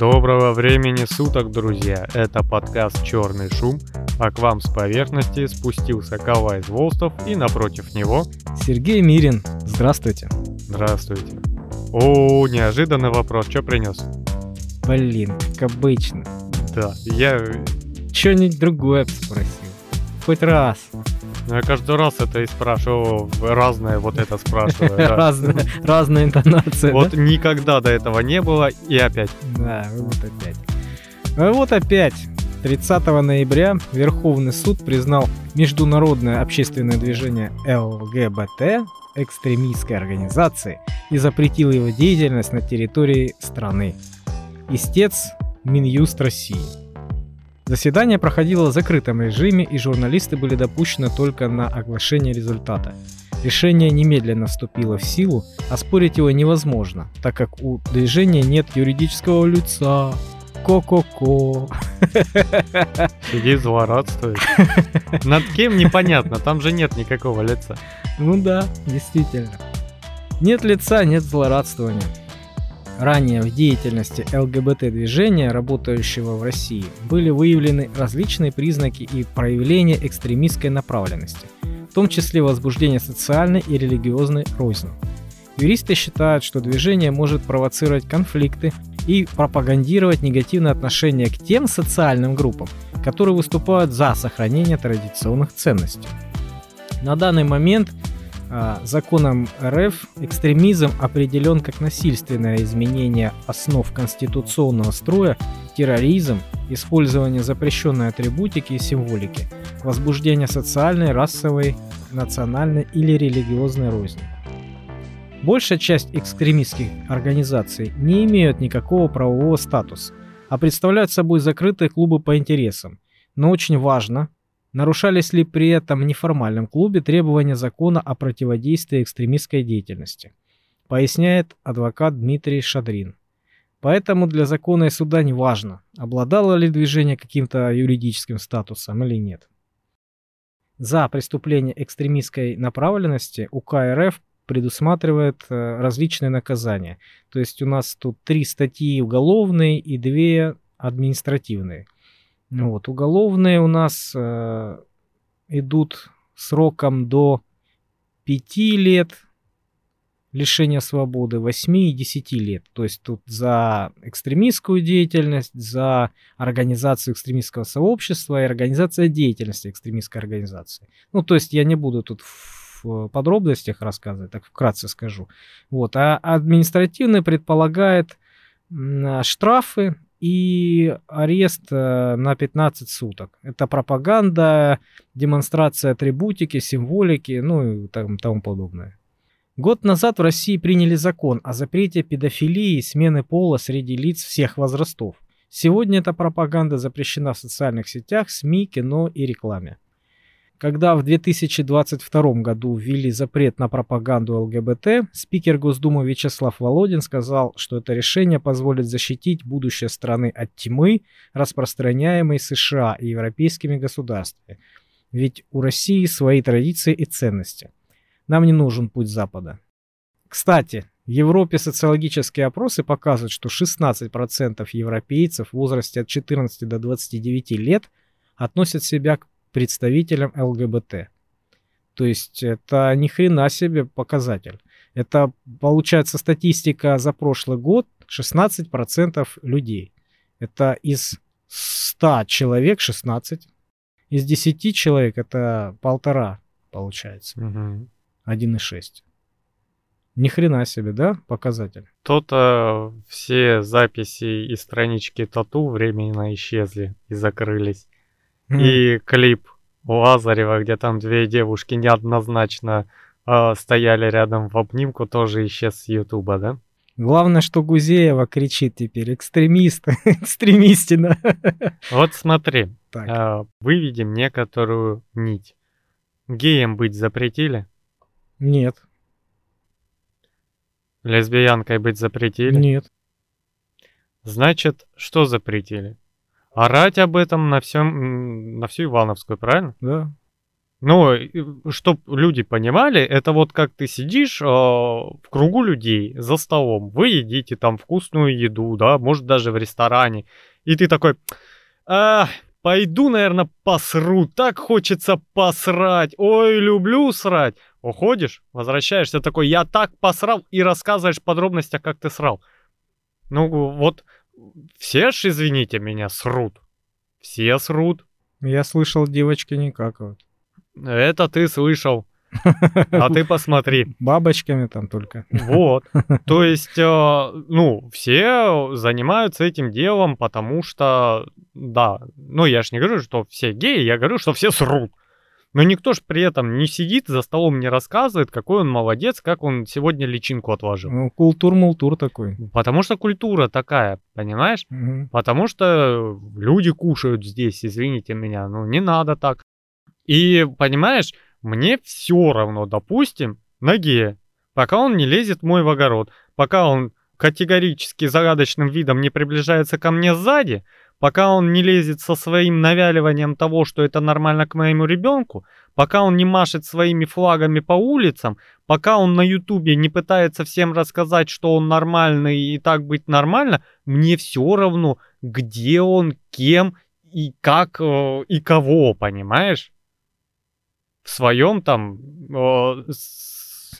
Доброго времени суток, друзья! Это подкаст «Черный шум», а к вам с поверхности спустился Кавай Волстов и напротив него... Сергей Мирин. Здравствуйте. Здравствуйте. О, неожиданный вопрос. Что принес? Блин, как обычно. Да, я... Что-нибудь другое спросил. Хоть раз. Ну, я каждый раз это и спрашиваю, разное вот это спрашиваю. да. Разная, разная интонация. Вот да? никогда до этого не было, и опять. Да, вот опять. А вот опять. 30 ноября Верховный суд признал международное общественное движение ЛГБТ экстремистской организацией и запретил его деятельность на территории страны. Истец Минюст России. Заседание проходило в закрытом режиме, и журналисты были допущены только на оглашение результата. Решение немедленно вступило в силу, а спорить его невозможно, так как у движения нет юридического лица. Ко-ко-ко. Сиди злорадствует. Над кем непонятно, там же нет никакого лица. Ну да, действительно. Нет лица, нет злорадствования. Ранее в деятельности ЛГБТ-движения, работающего в России, были выявлены различные признаки и проявления экстремистской направленности, в том числе возбуждение социальной и религиозной розни. Юристы считают, что движение может провоцировать конфликты и пропагандировать негативное отношение к тем социальным группам, которые выступают за сохранение традиционных ценностей. На данный момент законом РФ экстремизм определен как насильственное изменение основ конституционного строя, терроризм, использование запрещенной атрибутики и символики, возбуждение социальной, расовой, национальной или религиозной розни. Большая часть экстремистских организаций не имеют никакого правового статуса, а представляют собой закрытые клубы по интересам. Но очень важно, Нарушались ли при этом неформальном клубе требования закона о противодействии экстремистской деятельности? Поясняет адвокат Дмитрий Шадрин. Поэтому для закона и суда не важно, обладало ли движение каким-то юридическим статусом или нет. За преступление экстремистской направленности УК РФ предусматривает э, различные наказания. То есть у нас тут три статьи уголовные и две административные – вот, уголовные у нас э, идут сроком до 5 лет лишения свободы, 8 и 10 лет. То есть тут за экстремистскую деятельность, за организацию экстремистского сообщества и организация деятельности экстремистской организации. Ну, то есть я не буду тут в подробностях рассказывать, так вкратце скажу. Вот. А административный предполагает штрафы и арест э, на 15 суток. Это пропаганда, демонстрация атрибутики, символики, ну и там, тому подобное. Год назад в России приняли закон о запрете педофилии и смены пола среди лиц всех возрастов. Сегодня эта пропаганда запрещена в социальных сетях, СМИ, кино и рекламе. Когда в 2022 году ввели запрет на пропаганду ЛГБТ, спикер Госдумы Вячеслав Володин сказал, что это решение позволит защитить будущее страны от тьмы, распространяемой США и европейскими государствами. Ведь у России свои традиции и ценности. Нам не нужен путь Запада. Кстати, в Европе социологические опросы показывают, что 16% европейцев в возрасте от 14 до 29 лет относят себя к представителям ЛГБТ. То есть это ни хрена себе показатель. Это получается статистика за прошлый год 16% людей. Это из 100 человек 16. Из 10 человек это полтора получается. Угу. 1,6. Ни хрена себе, да, показатель? То-то все записи и странички тату временно исчезли и закрылись. И клип Лазарева, где там две девушки неоднозначно э, стояли рядом в обнимку, тоже исчез с Ютуба, да? Главное, что Гузеева кричит теперь экстремист, экстремистина. Вот смотри, Так. э, выведем некоторую нить. Геем быть запретили? Нет, Лесбиянкой быть запретили? нет. Значит, что запретили? Орать об этом на всем, на всю Ивановскую, правильно? Да. Ну, чтобы люди понимали, это вот как ты сидишь э, в кругу людей за столом, вы едите там вкусную еду, да, может даже в ресторане, и ты такой, а, пойду, наверное, посру, так хочется посрать, ой, люблю срать. Уходишь, возвращаешься такой, я так посрал, и рассказываешь подробности, как ты срал. Ну, вот все ж, извините меня, срут. Все срут. Я слышал, девочки не какают. Это ты слышал. А ты посмотри. Бабочками там только. Вот. То есть, э, ну, все занимаются этим делом, потому что, да, ну, я ж не говорю, что все геи, я говорю, что все срут. Но никто ж при этом не сидит за столом, не рассказывает, какой он молодец, как он сегодня личинку отложил. Ну, культур-мултур такой. Потому что культура такая, понимаешь? Мгм. Потому что люди кушают здесь, извините меня, ну не надо так. И понимаешь, мне все равно, допустим, на гея, пока он не лезет в мой в огород, пока он категорически загадочным видом не приближается ко мне сзади, пока он не лезет со своим навяливанием того, что это нормально к моему ребенку, пока он не машет своими флагами по улицам, пока он на ютубе не пытается всем рассказать, что он нормальный и так быть нормально, мне все равно, где он, кем и как э, и кого, понимаешь? В своем там э,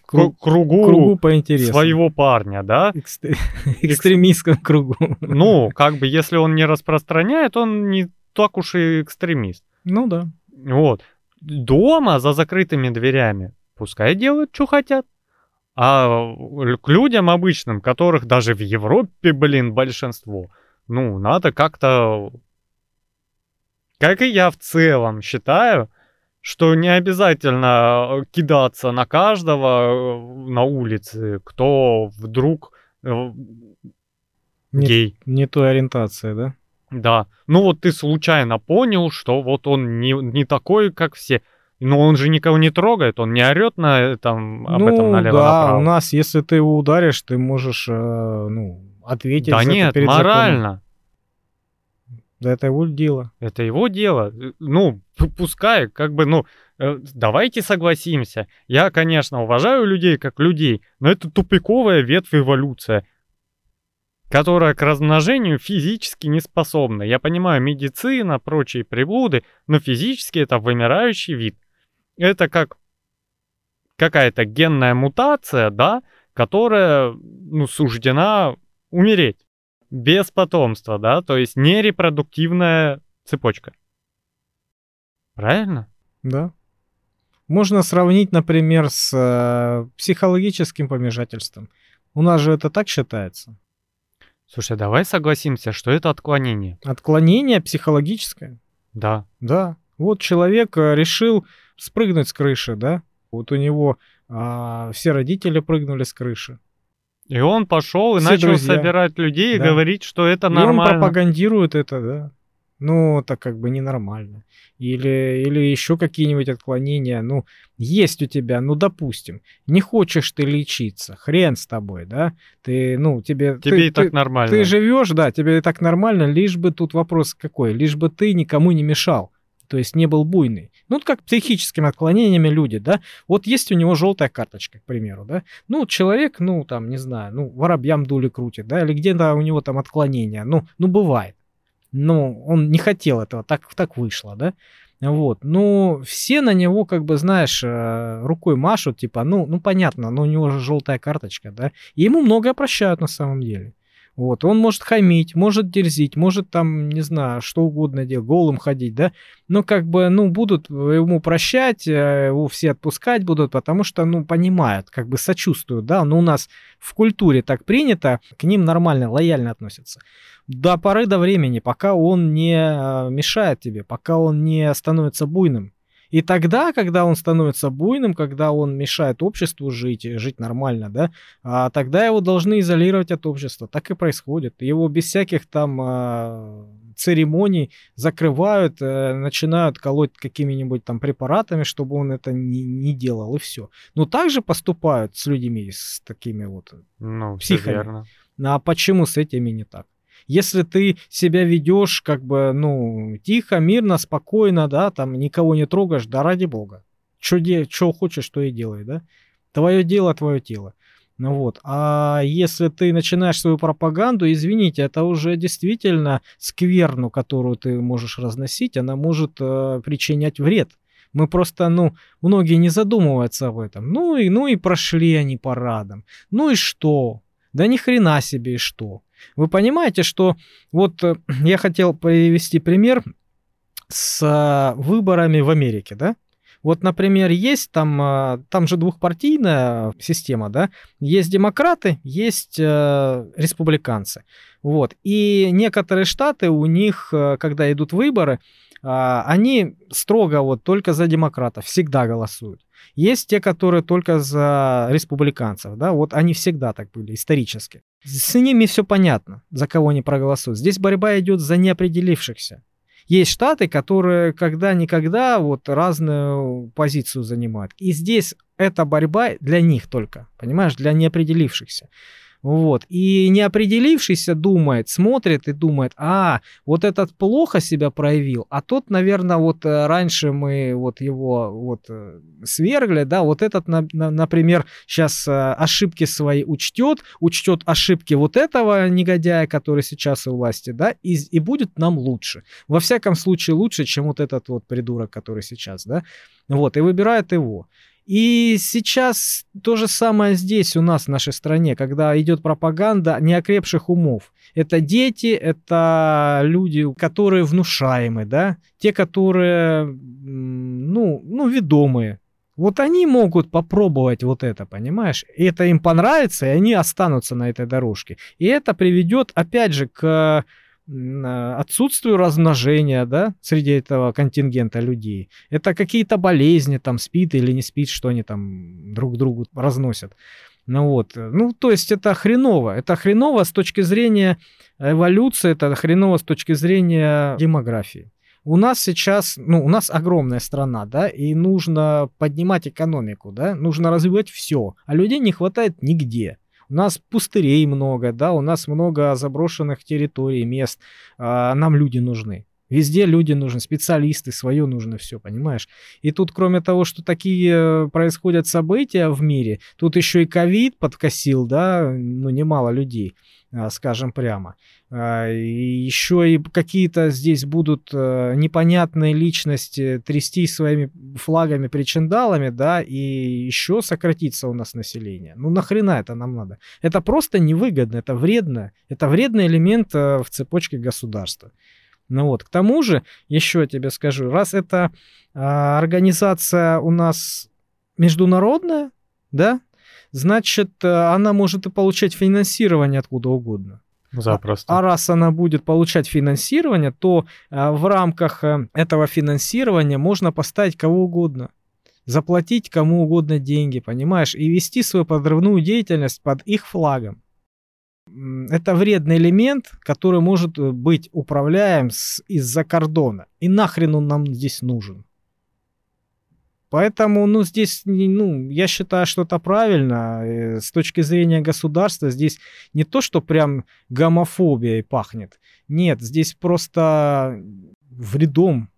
кругу, Кругу по интересам. своего парня, да? Экст- Экстремистском кругу. Ну, как бы, если он не распространяет, он не так уж и экстремист. Ну да. Вот. Дома за закрытыми дверями пускай делают, что хотят. А к людям обычным, которых даже в Европе, блин, большинство, ну, надо как-то... Как и я в целом считаю, что не обязательно э, кидаться на каждого э, на улице, кто вдруг э, Не, гей. не той ориентации, да? Да. Ну вот ты случайно понял, что вот он не, не такой, как все. Но он же никого не трогает, он не орет на этом, об этом ну налево да, направо. у нас, если ты его ударишь, ты можешь, э, ну, ответить Да за это нет, перед законом. Да это его дело. Это его дело. Э, Ну, пускай, как бы, ну, э, давайте согласимся. Я, конечно, уважаю людей как людей, но это тупиковая ветвь эволюция, которая к размножению физически не способна. Я понимаю, медицина, прочие приблуды, но физически это вымирающий вид. Это как какая-то генная мутация, да, которая, ну, суждена умереть без потомства, да, то есть нерепродуктивная цепочка. Правильно? Да. Можно сравнить, например, с э, психологическим помешательством. У нас же это так считается. Слушай, давай согласимся, что это отклонение. Отклонение психологическое. Да. Да. Вот человек э, решил спрыгнуть с крыши, да? Вот у него а, все родители прыгнули с крыши. И он пошел и Все начал друзья. собирать людей Да. и говорить, что это И он нормально. пропагандирует это, да. Ну, это как бы ненормально. Или, или еще какие-нибудь отклонения. Ну, есть у тебя, ну, допустим, не хочешь ты лечиться, хрен с тобой, да? Ты, ну, тебе... Тебе ты, и так ты- нормально. Ты живешь, да, тебе и так нормально, лишь бы тут вопрос какой, лишь бы ты никому не мешал, то есть не был буйный. Ну, как психическими отклонениями люди, да, вот есть у него желтая карточка, к примеру, да, ну, человек, ну, там, не знаю, ну, воробьям дули крутит, да, или где-то у него там отклонения, ну, ну, бывает. Ну, он не хотел этого, так, так вышло, да. Вот, ну, все на него, как бы, знаешь, э, рукой машут, типа, ну, ну, понятно, но у него же желтая карточка, да, и ему многое прощают на самом деле. Вот, он может хамить, может дерзить, может там, не знаю, что угодно делать, голым ходить, да, но как бы, ну, будут ему прощать, э, его все отпускать будут, потому что, ну, понимают, как бы сочувствуют, да, но у нас в культуре так принято, к ним нормально, лояльно относятся. До поры до времени, пока он не э, мешает тебе, пока он не становится буйным. И тогда, когда он становится буйным, когда он мешает обществу жить, и жить нормально, да, а тогда его должны изолировать от общества. Так и происходит. Его без всяких там а, церемоний закрывают, э, начинают колоть какими-нибудь там препаратами, чтобы он это не, не делал, и все. Но также поступают с людьми, с такими вот. Ну, все психами. верно. А почему с этими не так? Если ты себя ведешь как бы, ну, тихо, мирно, спокойно, да, там никого не трогаешь, да ради бога. Что хочешь, то и делай, да? Твое дело, твое тело. Ну вот. А если ты начинаешь свою пропаганду, извините, это уже действительно скверну, которую ты можешь разносить, она может э, причинять вред. Мы просто, ну, многие не задумываются об этом. Ну и, ну и прошли они парадом. Ну и что? Да ни хрена себе и что. Вы понимаете, что вот э, я хотел привести пример с э, выборами в Америке, да? Вот, например, есть там, а, там же двухпартийная система, да, есть демократы, есть э, республиканцы, вот, и некоторые штаты у них, э, когда идут выборы, а, они строго вот только за демократов всегда голосуют. Есть те, которые только за республиканцев, да, вот они всегда так были исторически. С ними все понятно, за кого они проголосуют. Здесь борьба идет за неопределившихся. Есть штаты, которые когда-никогда вот разную позицию занимают. И здесь эта борьба для них только, понимаешь, для неопределившихся. Вот. И неопределившийся думает, смотрит и думает, а, вот этот плохо себя проявил, а тот, наверное, вот э, раньше мы вот его вот э, свергли, да, вот этот, например, сейчас э, ошибки свои учтет, учтет ошибки вот этого негодяя, который сейчас у власти, да, и, и будет нам лучше. Во всяком случае лучше, чем вот этот вот придурок, который сейчас, да, вот, и выбирает его. И сейчас то же самое здесь у нас, в нашей стране, когда идет пропаганда неокрепших умов. Это дети, это люди, которые внушаемы, да, те, которые, ну, ну, ведомые. Вот они могут попробовать вот это, понимаешь? И это им понравится, и они останутся на этой дорожке. И это приведет, опять же, к отсутствию размножения, да, среди этого контингента людей. Это какие-то болезни, там, спит или не спит, что они там друг другу разносят. Ну вот, ну то есть это хреново. Это хреново с точки зрения эволюции, это хреново с точки зрения демографии. У нас сейчас, ну, у нас огромная страна, да, и нужно поднимать экономику, да, нужно развивать все, а людей не хватает нигде. У нас пустырей много, да, у нас много заброшенных территорий, мест. А нам люди нужны. Везде люди нужны, специалисты, свое нужно все, понимаешь? И тут, кроме того, что такие происходят события в мире, тут еще и ковид подкосил, да, ну, немало людей. А, скажем прямо. А, и еще и какие-то здесь будут э, непонятные личности трясти своими флагами, причиндалами, да, и еще сократится у нас население. Ну нахрена это нам надо? Это просто невыгодно, это вредно, это вредный элемент э, в цепочке государства. Ну вот, к тому же, еще тебе скажу, раз это а, организация у нас международная, да, значит, э, она может и получать финансирование откуда угодно. Запросто. А, а раз она будет получать финансирование, то а, в рамках а, этого финансирования можно поставить кого угодно. Заплатить кому угодно деньги, понимаешь, и вести свою подрывную деятельность под их флагом. Это вредный элемент, который может быть управляем из-за кордона. И нахрен он нам здесь нужен? Поэтому, ну, здесь, ну, я считаю, что это правильно. Э, с точки зрения государства здесь не то, что прям гомофобией пахнет. Нет, здесь просто вредом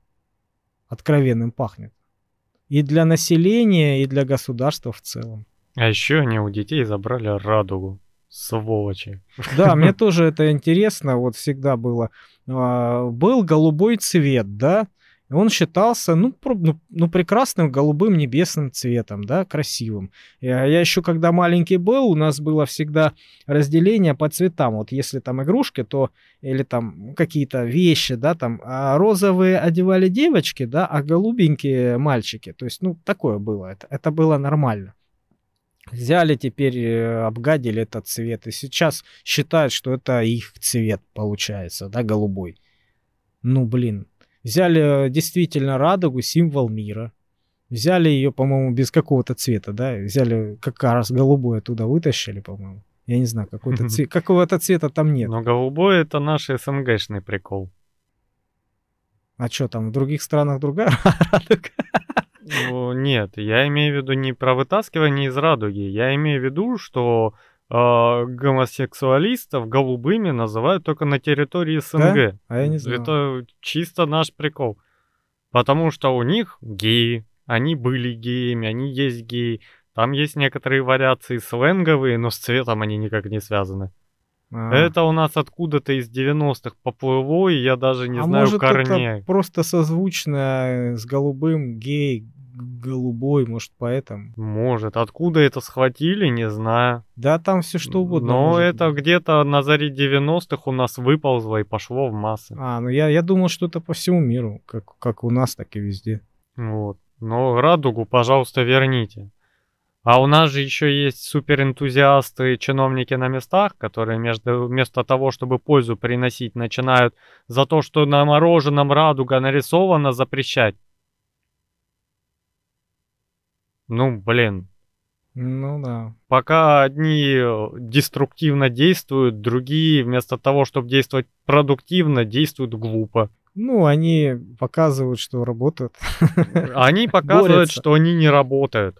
откровенным пахнет. И для населения, и для государства в целом. А еще они у детей забрали радугу. Сволочи. Да, мне тоже это интересно. Вот всегда было. А, был голубой цвет, да? Он считался, ну, ну, ну, прекрасным голубым небесным цветом, да, красивым. Я, я еще когда маленький был, у нас было всегда разделение по цветам. Вот если там игрушки, то или там какие-то вещи, да, там, а розовые одевали девочки, да, а голубенькие мальчики. То есть, ну, такое было, это, это было нормально. Взяли теперь, э, обгадили этот цвет, и сейчас считают, что это их цвет получается, да, голубой. Ну, блин, Взяли э, действительно радугу, символ мира. Взяли ее, по-моему, без какого-то цвета, да? Взяли как раз голубой оттуда вытащили, по-моему. Я не знаю, какой-то цвет, какого-то цвета там нет. Но голубой это наш СНГшный прикол. А что там, в других странах другая радуга? Ну, нет, я имею в виду не про вытаскивание из радуги. Я имею в виду, что гомосексуалистов голубыми называют только на территории СНГ. Да? А я не знаю. Это чисто наш прикол. Потому что у них геи, они были геями, они есть геи. Там есть некоторые вариации сленговые, но с цветом они никак не связаны. А. Это у нас откуда-то из 90-х поплыло, и я даже не а знаю может корней. это просто созвучно с голубым гей, голубой, может поэтому. Может, откуда это схватили, не знаю. Да там все что угодно. Но это быть. где-то на заре 90-х у нас выползло и пошло в массы. А, ну я, я думал, что это по всему миру, как, как у нас, так и везде. Вот. Но радугу, пожалуйста, верните. А у нас же еще есть суперэнтузиасты, чиновники на местах, которые между, вместо того, чтобы пользу приносить, начинают за то, что на мороженом радуга нарисована, запрещать. Ну, блин. Ну да. Пока одни э, деструктивно действуют, другие вместо того, чтобы действовать продуктивно, действуют глупо. Ну, они показывают, что работают. Они показывают, Борются. что они не работают.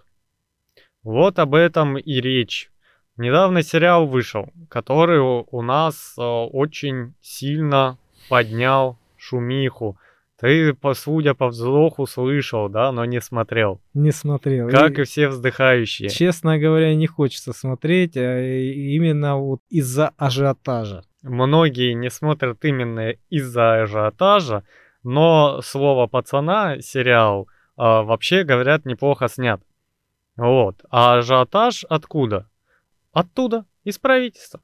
Вот об этом и речь. Недавно сериал вышел, который у у нас э, очень сильно поднял шумиху. Ты, по, судя по вздоху, слышал, да, но не смотрел. Не смотрел. Как И, и все вздыхающие. честно говоря, не хочется смотреть, а именно вот из-за ажиотажа. Многие не смотрят именно из-за ажиотажа, но слово пацана сериал а, вообще говорят неплохо снят. Вот. А ажиотаж откуда? Оттуда, из правительства.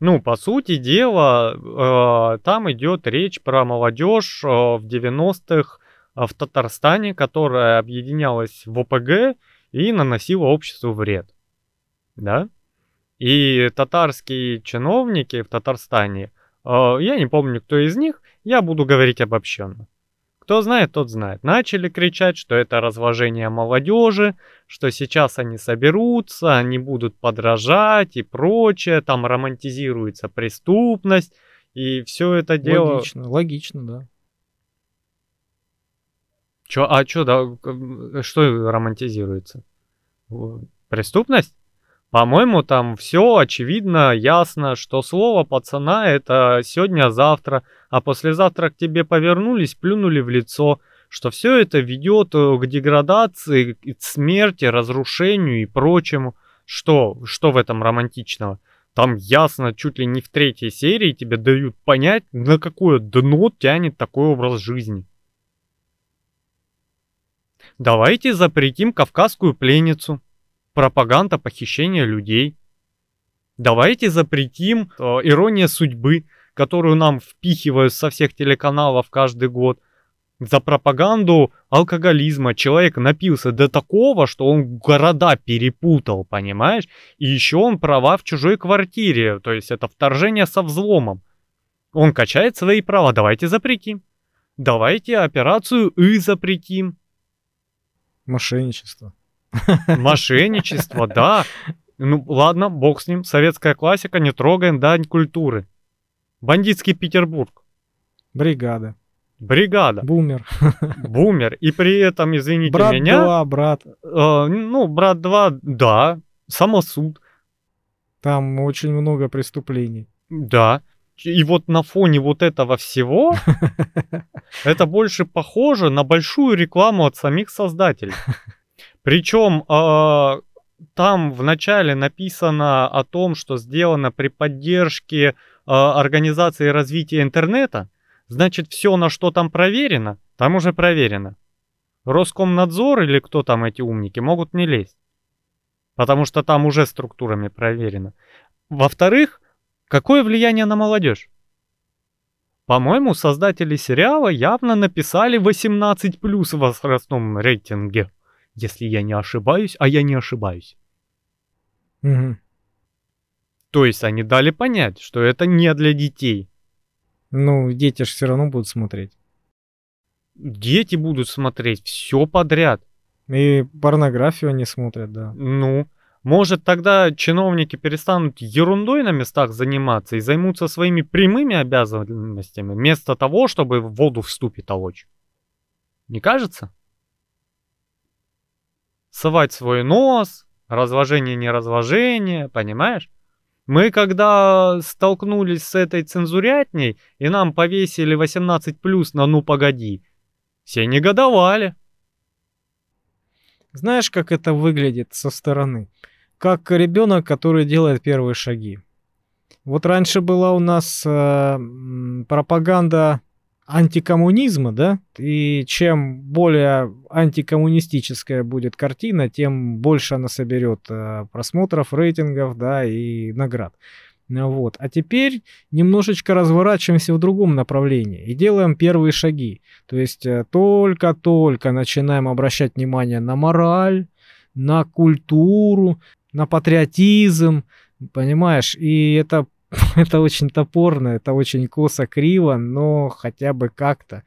Ну, по сути дела, э, там идет речь про молодежь э, в 90-х э, в Татарстане, которая объединялась в ОПГ и наносила обществу вред. Да? И татарские чиновники в Татарстане, э, я не помню, кто из них, я буду говорить обобщенно. Кто знает, тот знает. Начали кричать, что это разложение молодежи, что сейчас они соберутся, они будут подражать и прочее, там романтизируется преступность, и все это дело... Логично, логично, да. Чё, а что, да, что романтизируется? Преступность? По-моему, там все очевидно, ясно, что слово пацана это сегодня-завтра, а послезавтра к тебе повернулись, плюнули в лицо, что все это ведет э, к деградации, к смерти, разрушению и прочему. Что, что в этом романтичного? Там ясно, чуть ли не в третьей серии тебе дают понять, на какое дно тянет такой образ жизни. Давайте запретим кавказскую пленницу. Пропаганда похищения людей. Давайте запретим э, ирония судьбы, которую нам впихивают со всех телеканалов каждый год. За пропаганду алкоголизма человек напился до такого, что он города перепутал, понимаешь? И еще он права в чужой квартире, то есть это вторжение со взломом. Он качает свои права, давайте запретим. Давайте операцию «И» запретим. Мошенничество. Мошенничество, да. Ну ладно, бог с ним. Советская классика, не трогаем, дань культуры. Бандитский Петербург. Бригада. Бригада. Бумер. Бумер. И при этом, извините Брат меня, 2, брат. э, ну, брат 2, да. Самосуд, Там очень много преступлений. да. И вот на фоне вот этого всего, это больше похоже на большую рекламу от самих создателей. Причем э, там вначале написано о том, что сделано при поддержке э, организации развития интернета. Значит, все, на что там проверено, там уже проверено. Роскомнадзор или кто там эти умники могут не лезть. Потому что там уже структурами проверено. Во-вторых, какое влияние на молодежь? По-моему, создатели сериала явно написали 18 плюс в возрастном рейтинге. Если я не ошибаюсь, а я не ошибаюсь. Мгм. То есть они дали понять, что это не для детей. Ну, дети же все равно будут смотреть. Дети будут смотреть все подряд. И порнографию они смотрят, да. Ну, может тогда чиновники перестанут ерундой на местах заниматься и займутся своими прямыми обязанностями, вместо того, чтобы в воду в ступе толочь. Не кажется? Совать свой нос, разложение неразложение, понимаешь? Мы когда столкнулись с этой цензурятней, и нам повесили 18 плюс на «ну погоди», все негодовали. Знаешь, как это выглядит со стороны? Как ребенок, который делает первые шаги. Вот раньше была у нас э, пропаганда антикоммунизма, да, и чем более антикоммунистическая будет картина, тем больше она соберет э, просмотров, рейтингов, да, и наград. Вот. А теперь немножечко разворачиваемся в другом направлении и делаем первые шаги. То есть э, только-только начинаем обращать внимание на мораль, на культуру, на патриотизм, понимаешь? И это это очень топорно, это очень косо, криво, но хотя бы как-то.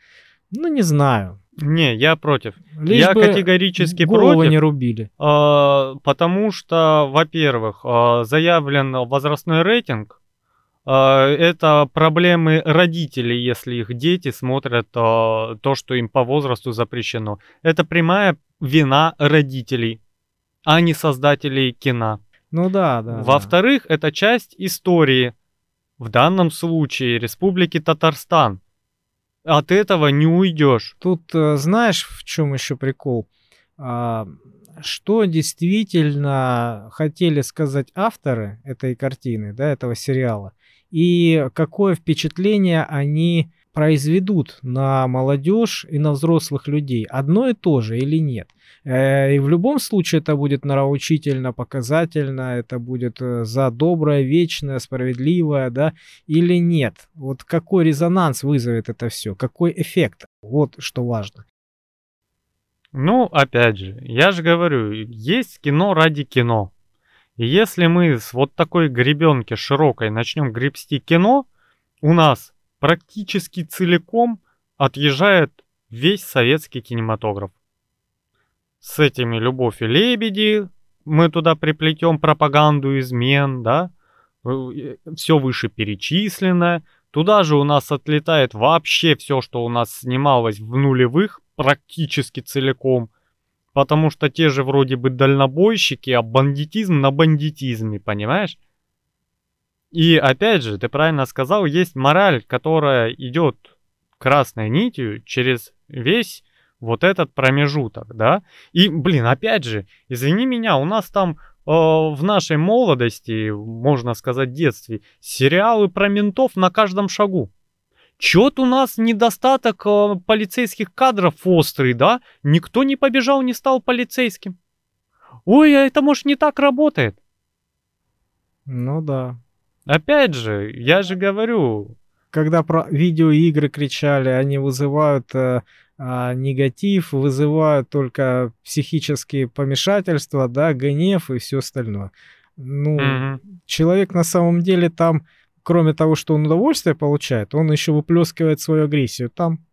Ну, не знаю. Не, я против. Лишь я категорически против. не рубили. Э, потому что, во-первых, э, заявлен возрастной рейтинг. Э, это проблемы родителей, если их дети смотрят э, то, что им по возрасту запрещено. Это прямая вина родителей, а не создателей кино. Ну да, да. Во-вторых, да. это часть истории. В данном случае Республики Татарстан. От этого не уйдешь. Тут э, знаешь, в чем еще прикол? А, что действительно хотели сказать авторы этой картины, да, этого сериала, и какое впечатление они произведут на молодежь и на взрослых людей одно и то же или нет. Э, и в любом случае это будет нравоучительно, показательно, это будет э, за доброе, вечное, справедливое, да, или нет. Вот какой резонанс вызовет это все, какой эффект, вот что важно. Ну, опять же, я же говорю, есть кино ради кино. И если мы с вот такой гребенки широкой начнем гребсти кино, у нас практически целиком отъезжает весь советский кинематограф. С этими «Любовь и лебеди» мы туда приплетем пропаганду измен, да, э, все выше перечисленное. Туда же у нас отлетает вообще все, что у нас снималось в нулевых, практически целиком. Потому что те же вроде бы дальнобойщики, а бандитизм на бандитизме, понимаешь? И опять же, ты правильно сказал, есть мораль, которая идет красной нитью через весь вот этот промежуток, да. И, блин, опять же, извини меня, у нас там э, в нашей молодости, можно сказать, детстве, сериалы про ментов на каждом шагу. Чё-то у нас недостаток э, полицейских кадров острый, да? Никто не побежал, не стал полицейским. Ой, а это может не так работает. Ну да. Опять же, я же говорю. Когда про видеоигры кричали, они вызывают э, э, негатив, вызывают только психические помешательства, да, гнев и все остальное. Ну, mm-hmm. человек на самом деле там, кроме того, что он удовольствие получает, он еще выплескивает свою агрессию там.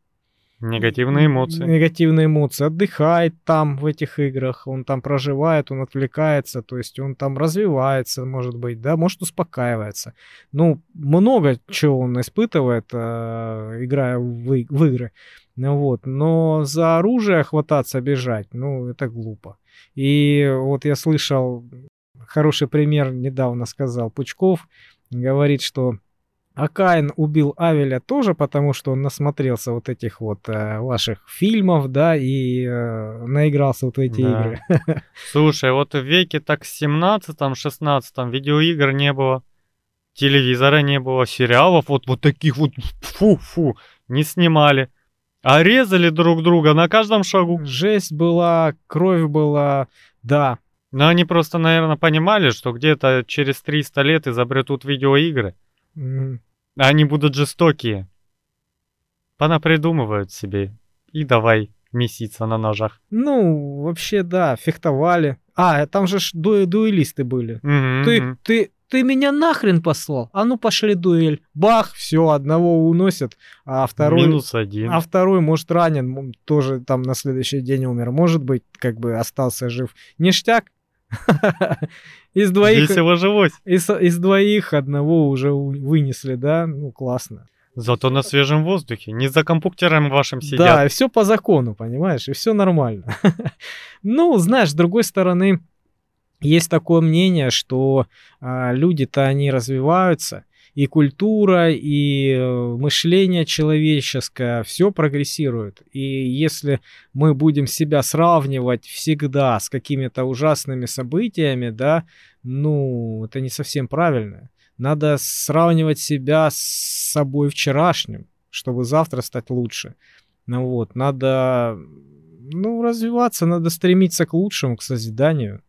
Негативные эмоции. Негативные эмоции. Отдыхает там в этих играх, он там проживает, он отвлекается, то есть он там развивается, может быть, да, может успокаивается. Ну, много чего он испытывает, э, играя в, в игры. Ну вот, но за оружие хвататься, бежать, ну, это глупо. И вот я слышал, хороший пример недавно сказал Пучков, говорит, что а Каин убил Авеля тоже потому, что он насмотрелся вот этих вот э, ваших фильмов, да, и э, наигрался вот в эти да. игры. Слушай, вот в веке так 17-16 видеоигр не было, телевизора не было, сериалов вот, вот таких вот фу-фу не снимали. А резали друг друга на каждом шагу. Жесть была, кровь была, да. Но они просто, наверное, понимали, что где-то через 300 лет изобретут видеоигры. Mm. Они будут жестокие. Понапридумывают себе. И давай меситься на ножах. Ну, вообще, да, фехтовали. А, там же ду дуэлисты были. Mm-hmm. Ты, ты, ты меня нахрен послал? А ну пошли дуэль. Бах, все, одного уносят, а второй... Минус один. А второй, может, ранен, тоже там на следующий день умер. Может быть, как бы остался жив. Ништяк. Из двоих... Весело живось. Из, из двоих одного уже вынесли, да? Ну, классно. Зато на свежем воздухе, не за компьютером вашим сидят. Да, и все по закону, понимаешь, и все нормально. ну, знаешь, с другой стороны, есть такое мнение, что а, люди-то они развиваются, и культура, и э, мышление человеческое, все прогрессирует. И если мы будем себя сравнивать всегда с какими-то ужасными событиями, да, ну, это не совсем правильно. Надо сравнивать себя с собой вчерашним, чтобы завтра стать лучше. Ну вот, надо, ну, развиваться, надо стремиться к лучшему, к созиданию.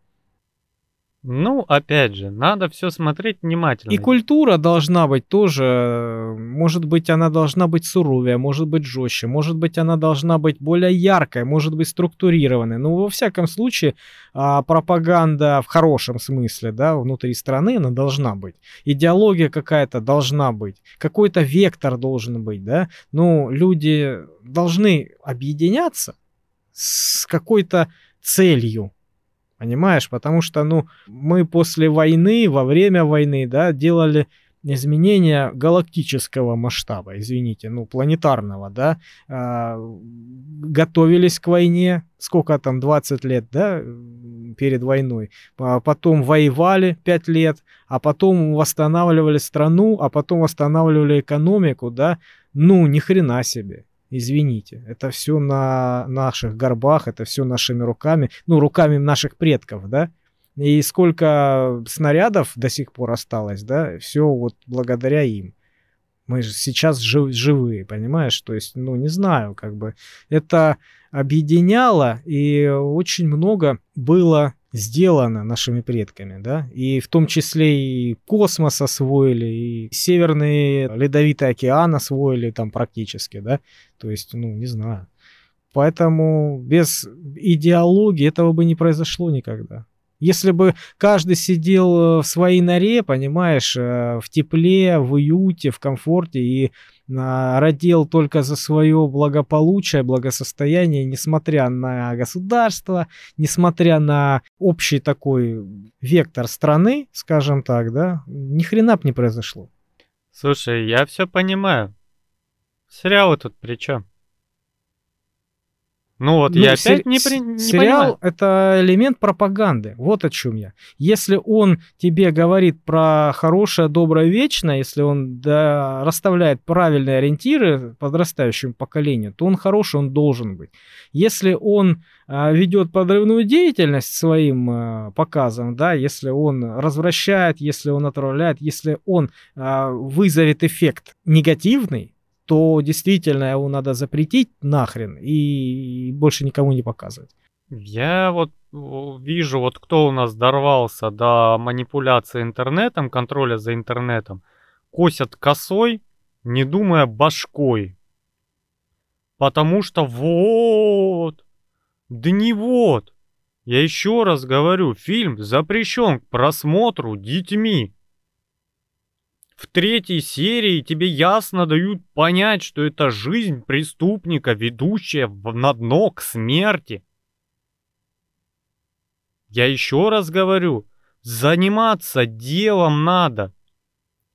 Ну, опять же, надо все смотреть внимательно. И культура должна быть тоже, может быть, она должна быть суровее, может быть, жестче, может быть, она должна быть более яркой, может быть, структурированной. Но во всяком случае, а, пропаганда в хорошем смысле, да, внутри страны, она должна быть. Идеология какая-то должна быть, какой-то вектор должен быть, да. Ну, люди должны объединяться с какой-то целью, Понимаешь? Потому что, ну, мы после войны, во время войны, да, делали изменения галактического масштаба, извините, ну, планетарного, да, э, готовились к войне, сколько там, 20 лет, да, перед войной, а потом воевали 5 лет, а потом восстанавливали страну, а потом восстанавливали экономику, да, ну, ни хрена себе. Извините, это все на наших горбах, это все нашими руками, ну, руками наших предков, да? И сколько снарядов до сих пор осталось, да, все вот благодаря им. Мы же сейчас жив, живые, понимаешь? То есть, ну, не знаю, как бы это объединяло, и очень много было сделано нашими предками, да, и в том числе и космос освоили, и северный ледовитый океан освоили там практически, да, то есть, ну, не знаю. Поэтому без идеологии этого бы не произошло никогда. Если бы каждый сидел в своей норе, понимаешь, э, в тепле, в уюте, в комфорте и родил только за свое благополучие, благосостояние, несмотря на государство, несмотря на общий такой вектор страны, скажем так, да, ни хрена б не произошло. Слушай, я все понимаю. Сериалы тут при чем? Ну вот, ну, я опять се- не, при... не Сериал это элемент пропаганды. Вот о чем я. Если он тебе говорит про хорошее, доброе, вечное, если он да, расставляет правильные ориентиры подрастающему поколению, то он хороший, он должен быть. Если он а, ведет подрывную деятельность своим а, показом, да, если он развращает, если он отравляет, если он а, вызовет эффект негативный, то действительно его надо запретить нахрен и больше никому не показывать. Я вот вижу, вот кто у нас дорвался до манипуляции интернетом, контроля за интернетом, косят косой, не думая башкой. Потому что вот, да не вот. Я еще раз говорю, фильм запрещен к просмотру детьми. В третьей серии тебе ясно дают понять, что это жизнь преступника, ведущая на дно к смерти. Я еще раз говорю, заниматься делом надо,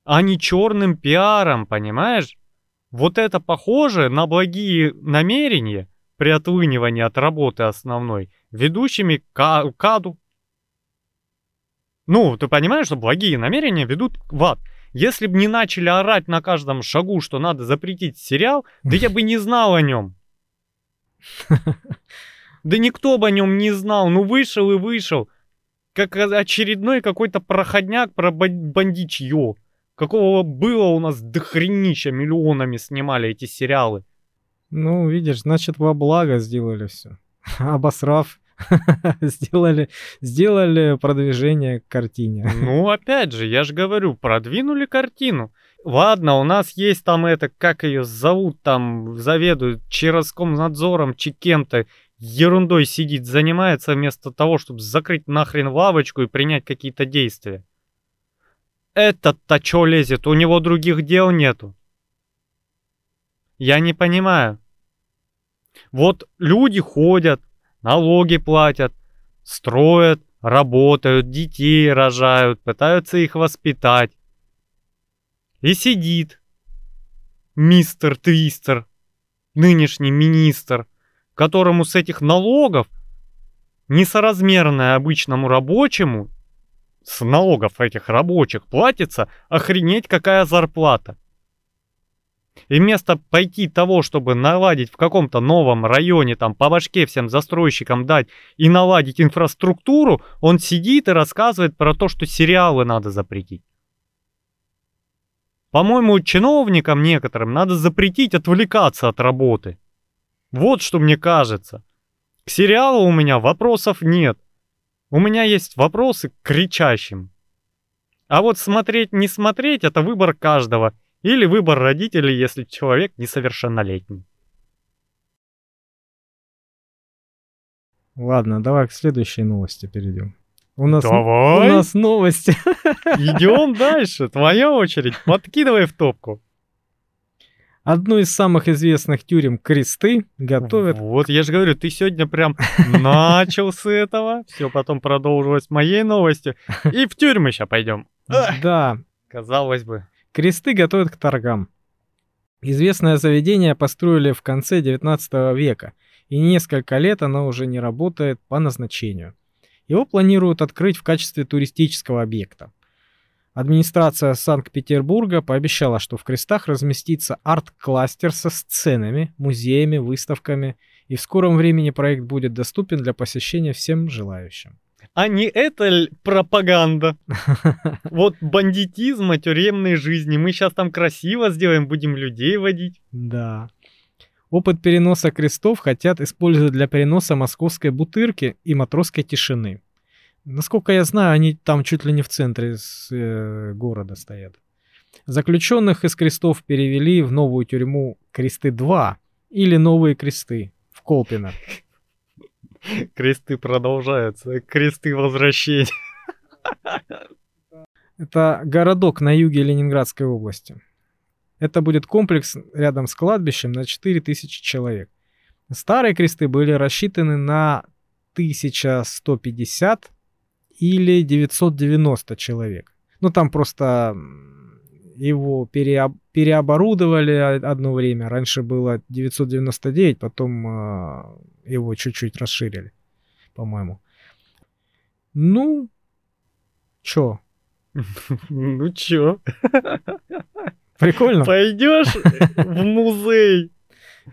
а не черным пиаром, понимаешь? Вот это похоже на благие намерения при отлынивании от работы основной, ведущими к аду. Ну, ты понимаешь, что благие намерения ведут в ад. Если бы не начали орать на каждом шагу, что надо запретить сериал, да я бы не знал о нем. Да никто бы о нем не знал. Ну вышел и вышел. Как очередной какой-то проходняк про бандичье. Какого было у нас дохренища миллионами снимали эти сериалы. Ну, видишь, значит, во благо сделали все. Обосрав сделали, сделали продвижение к картине. Ну, опять же, я же говорю, продвинули картину. Ладно, у нас есть там это, как ее зовут, там заведует надзором, чи кем-то, ерундой сидит, занимается вместо того, чтобы закрыть нахрен лавочку и принять какие-то действия. Этот-то чё лезет? У него других дел нету. Я не понимаю. Вот люди ходят, налоги платят, строят, работают, детей рожают, пытаются их воспитать. И сидит мистер Твистер, нынешний министр, которому с этих налогов несоразмерное обычному рабочему с налогов этих рабочих платится, охренеть какая зарплата. И вместо пойти того, чтобы наладить в каком-то новом районе, там, по башке всем застройщикам дать и наладить инфраструктуру, он сидит и рассказывает про то, что сериалы надо запретить. По-моему, чиновникам некоторым надо запретить отвлекаться от работы. Вот что мне кажется. К сериалу у меня вопросов нет. У меня есть вопросы к кричащим. А вот смотреть, не смотреть, это выбор каждого – или выбор родителей, если человек несовершеннолетний. Ладно, давай к следующей новости перейдем. У нас, Давай. у нас новости. Идем дальше. Твоя очередь. Подкидывай в топку. Одну из самых известных тюрем Кресты готовят. Вот я же говорю, ты сегодня прям начал с этого. Все, потом продолжилось моей новостью. И в тюрьмы сейчас пойдем. Да, Казалось бы. Кресты готовят к торгам. Известное заведение построили в конце 19 века, и несколько лет оно уже не работает по назначению. Его планируют открыть в качестве туристического объекта. Администрация Санкт-Петербурга пообещала, что в крестах разместится арт-кластер со сценами, музеями, выставками, и в скором времени проект будет доступен для посещения всем желающим. А не это пропаганда? Вот бандитизма, тюремной жизни. Мы сейчас там красиво сделаем, будем людей водить. Да. Опыт переноса крестов хотят использовать для переноса московской бутырки и матросской тишины. Насколько я знаю, они там чуть ли не в центре с, э, города стоят. Заключенных из крестов перевели в новую тюрьму Кресты-2 или Новые Кресты в Колпино. Кресты продолжаются. Кресты возвращения. Это городок на юге Ленинградской области. Это будет комплекс рядом с кладбищем на 4000 человек. Старые кресты были рассчитаны на 1150 или 990 человек. Ну, там просто его переоб- переоборудовали одно время. Раньше было 999, потом э, его чуть-чуть расширили, по-моему. Ну, чё, Ну чё, прикольно? пойдешь в музей?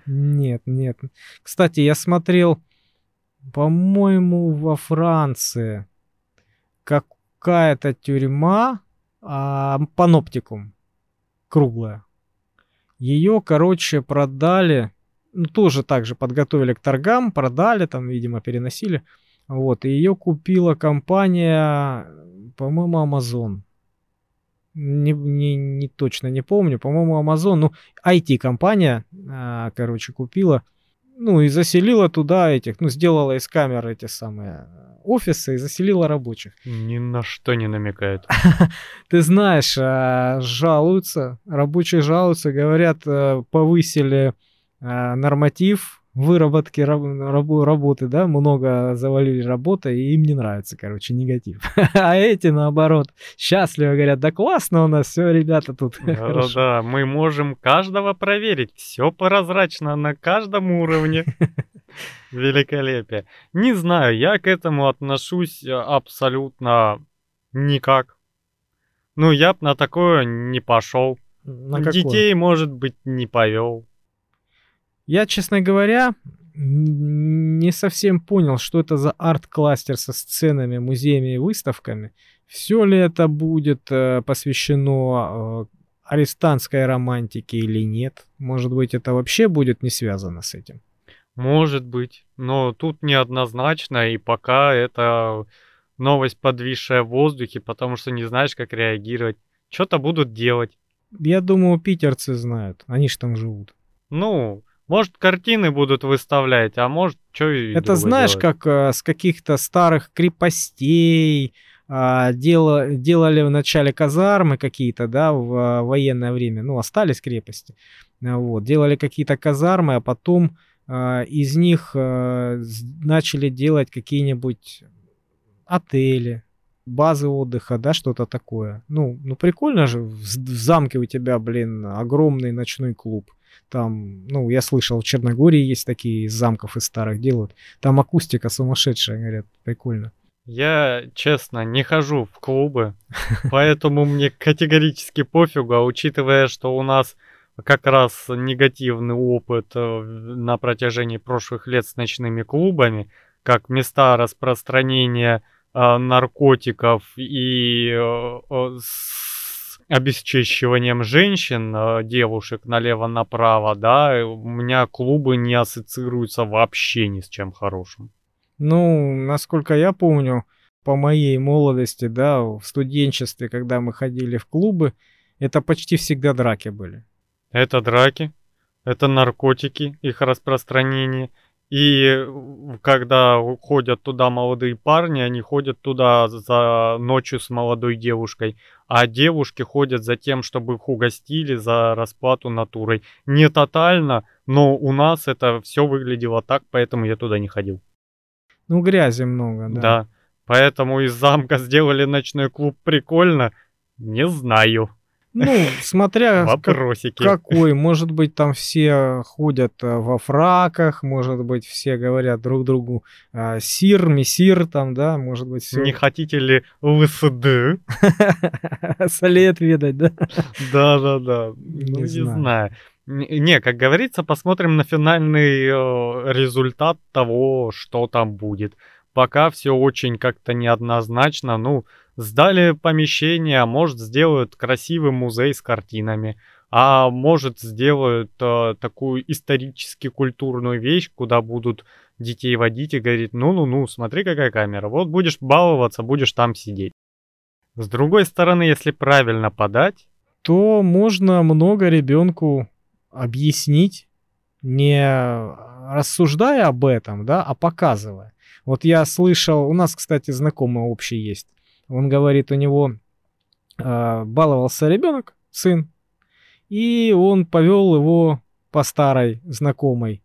Нет, нет. Кстати, я смотрел, по-моему, во Франции какая-то тюрьма, а, паноптикум, круглая. Ее, короче, продали, ну, тоже так же подготовили к торгам, продали, там, видимо, переносили. Вот, и ее купила компания, по-моему, Amazon. Не, не, не точно не помню, по-моему, Amazon, ну, IT-компания, а, короче, купила, ну, и заселила туда этих, ну, сделала из камер эти самые офисы и заселила рабочих. Ни на что не намекает. Ты знаешь, а, жалуются, рабочие жалуются, говорят, э, повысили а, норматив выработки раб- рабо- работы, да, много завалили работы, и им не нравится, короче, негатив. А эти, наоборот, счастливо говорят, да классно у нас все, ребята, тут хорошо. Да-да, мы можем каждого проверить. Все прозрачно на каждом уровне. Великолепие. Не знаю, я к этому отношусь э, абсолютно никак. Ну, я б на такое не пошел. На? Детей, может быть, не повел. Я, честно говоря, не совсем понял, что это за арт-кластер со сценами, музеями и выставками. Все ли это будет э, посвящено э, арестантской романтике или нет? Может быть, это вообще будет не связано с этим? Может быть. Но тут неоднозначно, и пока это новость, подвисшая в воздухе, потому что не знаешь, как реагировать. Что-то будут делать. Я думаю, питерцы знают. Они ж там живут. Ну, может, картины будут выставлять, а может, что и это знаешь, делать. как э, с каких-то старых крепостей а, дело, делали в начале казармы какие-то, да, в а, военное время. Ну, остались крепости. А, Вот, делали какие-то казармы, а потом а, из них с- начали делать какие-нибудь отели, базы отдыха, да, что-то такое. Ну, ну прикольно же, в, в замке у тебя, блин, огромный ночной клуб. Там, ну, я слышал, в Черногории есть такие из замков из старых делают. Там акустика сумасшедшая, говорят, прикольно. Я, честно, не хожу в клубы, поэтому мне категорически пофигу, а учитывая, что у нас как раз негативный опыт э, на протяжении прошлых лет с ночными клубами, как места распространения э, наркотиков и э, обесчещиванием женщин, э, девушек налево-направо, да, у меня клубы не ассоциируются вообще ни с чем хорошим. Ну, насколько я помню, по моей молодости, да, в студенчестве, когда мы ходили в клубы, это почти всегда драки были. Это драки, это наркотики, их распространение. И когда ходят туда молодые парни, они ходят туда за ночью с молодой девушкой, а девушки ходят за тем, чтобы их угостили за расплату натурой. Не тотально, но у нас это все выглядело так, поэтому я туда не ходил. Ну, грязи много, да. Да. Поэтому из замка сделали ночной клуб прикольно. Не знаю. Ну, смотря Вопросики. как- какой. Может быть, там все ходят э, во фраках, может быть, все говорят друг другу э, сир, мессир, там, да, может быть, все. Не хотите ли ЛСД? След видать, да? Да-да-да. Ну, не знаю. не, как говорится, посмотрим на финальный э, результат того, что там будет. Пока все очень как-то неоднозначно. Ну, сдали помещение, а может сделают красивый музей с картинами. А может сделают э, такую исторически-культурную вещь, куда будут детей водить и говорить, ну-ну-ну, смотри какая камера. Вот будешь баловаться, будешь там сидеть. С другой стороны, если правильно подать, То можно много ребенку объяснить, не рассуждая об этом, да, а показывая. Вот я слышал, у нас, кстати, знакомый общий есть. Он говорит, у него э, баловался ребенок, сын, и он повел его по старой знакомой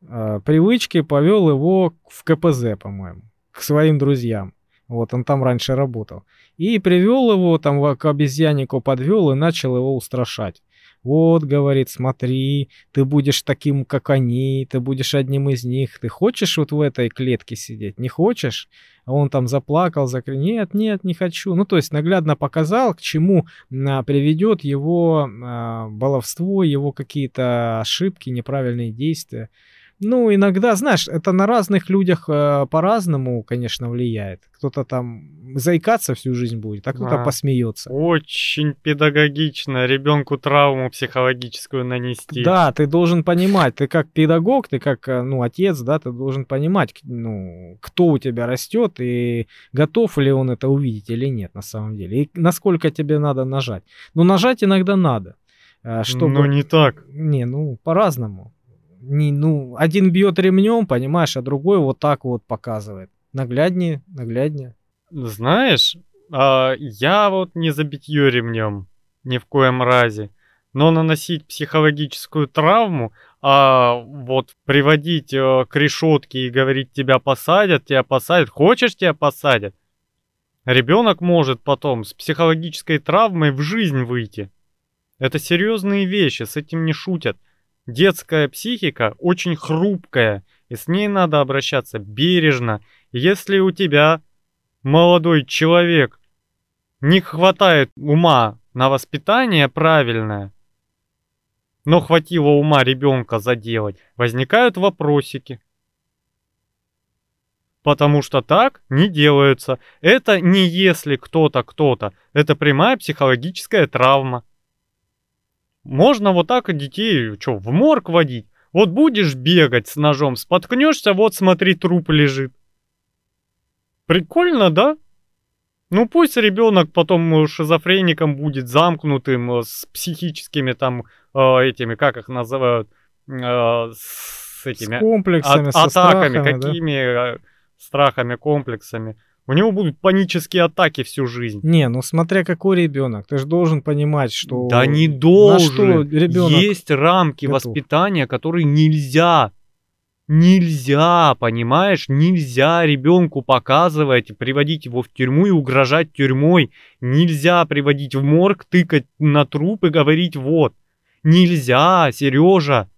э, привычке, повел его в КПЗ, по-моему, к своим друзьям. Вот он там раньше работал. И привел его там к обезьяннику, подвел и начал его устрашать. Вот, говорит, смотри, ты будешь таким, как они, ты будешь одним из них. Ты хочешь вот в этой клетке сидеть? Не хочешь? А он там заплакал, закрыл. Нет, нет, не хочу. Ну, то есть наглядно показал, к чему а, приведет его а, баловство, его какие-то ошибки, неправильные действия. Ну, иногда, знаешь, это на разных людях э, по-разному, конечно, влияет. Кто-то там заикаться всю жизнь будет, а кто-то Да. посмеется. Очень педагогично ребенку травму психологическую нанести. Да, ты должен понимать, ты как педагог, ты как, э, ну, отец, да, ты должен понимать, ну, кто у тебя растет и готов ли он это увидеть или нет на самом деле. И насколько тебе надо нажать. Ну, нажать иногда надо. э, Чтобы... Но не так. Не, ну, по-разному. Не, ну, один бьет ремнем, понимаешь, а другой вот так вот показывает. Нагляднее, нагляднее. Знаешь, а, я вот не за битье ремнем, ни в коем разе. Но наносить психологическую травму, а вот приводить э, к решетке и говорить, тебя посадят, тебя посадят, хочешь, тебя посадят. Ребенок может потом с психологической травмой в жизнь выйти. Это серьезные вещи, с этим не шутят. Детская психика очень хрупкая, и с ней надо обращаться бережно. Если у тебя молодой человек не хватает ума на воспитание правильное, но хватило ума ребенка заделать, возникают вопросики. Потому что так не делаются. Это не если кто-то кто-то. Это прямая психологическая травма. Можно вот так и детей что, в морг водить? Вот будешь бегать с ножом, споткнешься, вот смотри, труп лежит. Прикольно, да? Ну пусть ребенок потом шизофреником будет замкнутым, э, с психическими там э, этими, как их называют, э, с С этими комплексами, от- со атаками, страхами, да. какими э, страхами, комплексами. У него будут панические атаки всю жизнь. Не, ну смотря какой ребенок, ты же должен понимать, что... Да не на должен. что ребенок Есть рамки готов. воспитания, которые нельзя. Нельзя, понимаешь? Нельзя ребенку показывать, приводить его в тюрьму и угрожать тюрьмой. Нельзя приводить в морг, тыкать на труп и говорить вот. Нельзя, Сережа.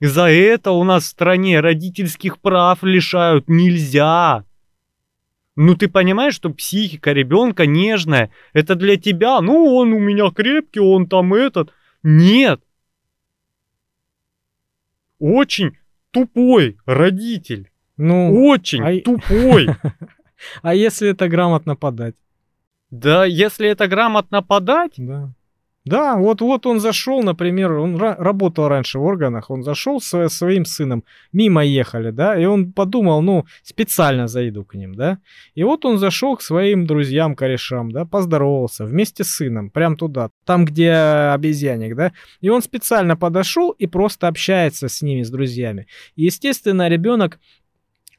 За это у нас в стране родительских прав лишают. Нельзя. Ну ты понимаешь, что психика ребенка нежная, это для тебя, ну он у меня крепкий, он там этот. Нет. Очень тупой родитель. Ну, очень а... тупой. А если это грамотно подать? Да, если это грамотно подать, да. Да, вот, вот он зашел, например, он работал раньше в органах, он зашел со своим сыном, мимо ехали, да, и он подумал, ну, специально зайду к ним, да, и вот он зашел к своим друзьям, корешам, да, поздоровался вместе с сыном, прям туда, там, где обезьянник, да, и он специально подошел и просто общается с ними, с друзьями. И, естественно, ребенок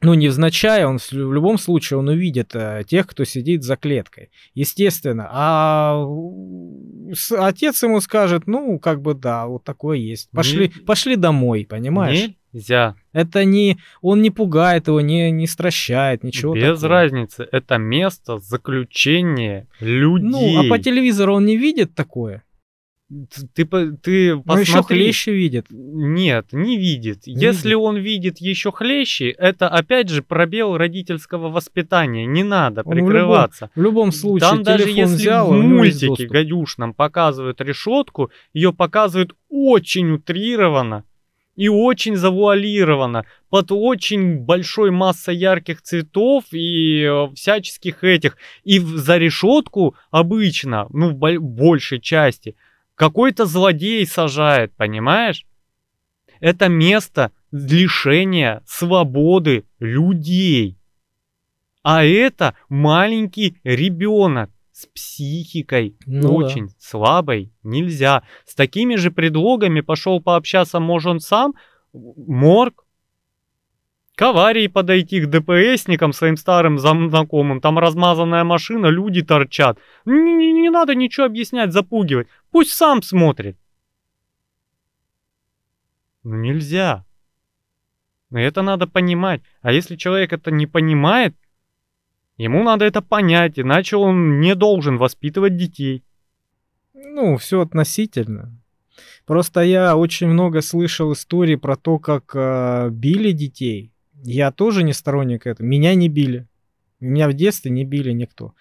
ну, невзначай, он в любом случае он увидит э, тех, кто сидит за клеткой. Естественно. А отец ему скажет, ну, как бы да, вот такое есть. Пошли, не... пошли домой, понимаешь? Нельзя. Это не, он не пугает его, не, не стращает, ничего Без такого. разницы, это место заключения людей. Ну, а по телевизору он не видит такое? Ты, ты посмотри. еще хлеще видит. Нет, не видит. Не Если видит. он видит еще хлеще, это опять же пробел родительского воспитания. Не надо он прикрываться. В любом, в любом случае, Там даже если взял, в мультике гадюшном показывают решетку, ее показывают очень утрированно и очень завуалировано, под очень большой массой ярких цветов и э, всяческих этих. И за решетку обычно, ну, в большей части, какой-то злодей сажает, понимаешь? Это место лишения свободы людей. А это маленький ребенок с психикой ну, очень да. слабой. Нельзя. С такими же предлогами пошел пообщаться, может, он сам, морг, к аварии подойти, к ДПСникам, своим старым знакомым. Там размазанная машина, люди торчат. Не, не, не надо ничего объяснять, запугивать. Пусть сам смотрит. Ну нельзя. Но это надо понимать. А если человек это не понимает, ему надо это понять, иначе он не должен воспитывать детей. Ну, все относительно. Просто я очень много слышал историй про то, как э, били детей я тоже не сторонник этого. Меня не били. Меня в детстве не били никто.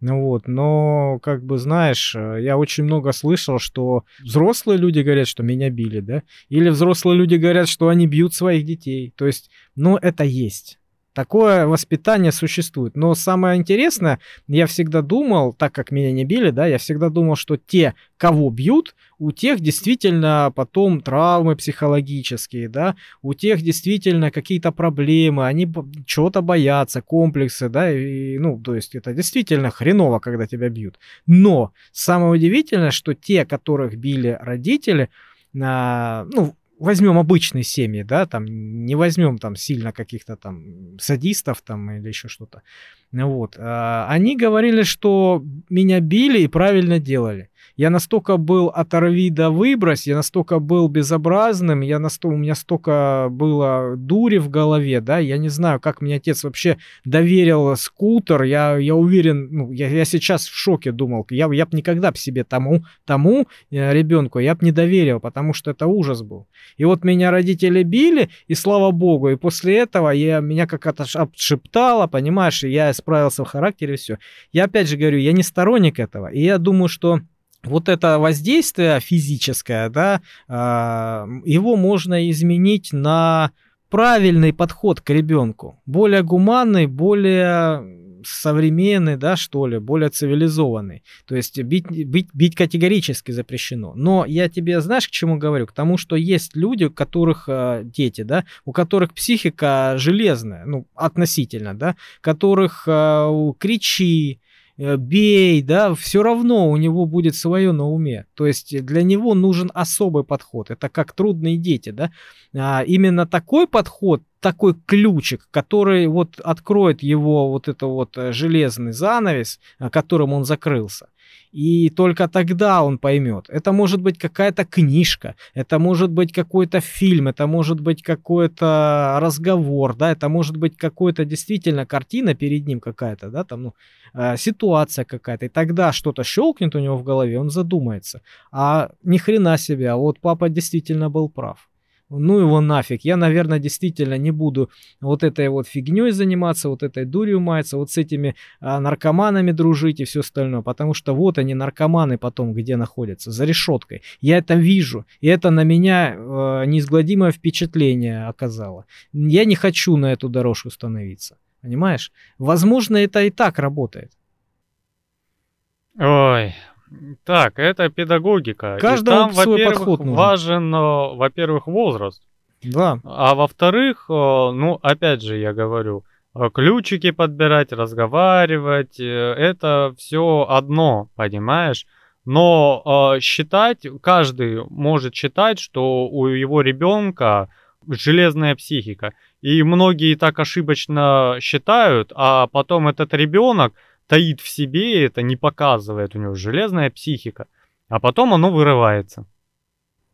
Ну вот, но, как бы, знаешь, э, я очень много слышал, что взрослые люди говорят, что меня били, да, или взрослые люди говорят, что они бьют своих детей. То есть, ну, это есть. Такое воспитание существует. Но самое интересное, я всегда думал, так как меня не били, да, я всегда думал, что те, кого бьют, у тех действительно потом травмы психологические, да, у тех действительно какие-то проблемы, они чего-то боятся, комплексы, да, и, ну, то есть это действительно хреново, когда тебя бьют. Но самое удивительное, что те, которых били родители, а, ну, возьмем обычные семьи, да, там не возьмем там сильно каких-то там садистов там или еще что-то. Вот. А, они говорили, что меня били и правильно делали. Я настолько был оторви да выбрось, я настолько был безобразным, я настолько, у меня столько было дури в голове, да, я не знаю, как мне отец вообще доверил скутер, я, я уверен, ну, я, я сейчас в шоке думал, я, я бы никогда бы себе тому, тому э, ребенку, я бы не доверил, потому что это ужас был. И вот меня родители били, и слава богу, и после этого я, меня как-то отшептало, понимаешь, и я справился в характере, все. Я опять же говорю, я не сторонник этого, и я думаю, что вот это воздействие физическое, да, а, его можно изменить на правильный подход к ребенку, более гуманный, более современный, да, что ли, более цивилизованный. То есть бить, бить, бить категорически запрещено. Но я тебе, знаешь, к чему говорю? К тому, что есть люди, у которых э, дети, да, у которых психика железная, ну, относительно, да, которых э, кричи, бей, да, все равно у него будет свое на уме. То есть для него нужен особый подход. Это как трудные дети, да. А именно такой подход, такой ключик, который вот откроет его вот это вот э, железный занавес, э, которым он закрылся. И только тогда он поймет. Это может быть какая-то книжка, это может быть какой-то фильм, это может быть какой-то разговор, да, это может быть какой-то действительно картина перед ним какая-то, да, там, ну, э, ситуация какая-то. И тогда что-то щелкнет у него в голове, он задумается. А ни хрена себе, а вот папа действительно был прав. Ну его нафиг, я, наверное, действительно не буду вот этой вот фигней заниматься, вот этой дурью маяться, вот с этими а, наркоманами дружить и все остальное, потому что вот они, наркоманы потом где находятся, за решеткой. Я это вижу, и это на меня э, неизгладимое впечатление оказало. Я не хочу на эту дорожку становиться, понимаешь? Возможно, это и так работает. Ой, так, это педагогика. Каждому и там, свой во-первых, важен, э, во-первых, возраст. Да. А во-вторых, э, ну, опять же, я говорю, э, ключики подбирать, разговаривать, это все одно, понимаешь? Но э, считать, каждый может считать, что у его ребенка железная психика. И многие так ошибочно считают, а потом этот ребенок таит в себе это, не показывает, у него железная психика. А потом оно вырывается.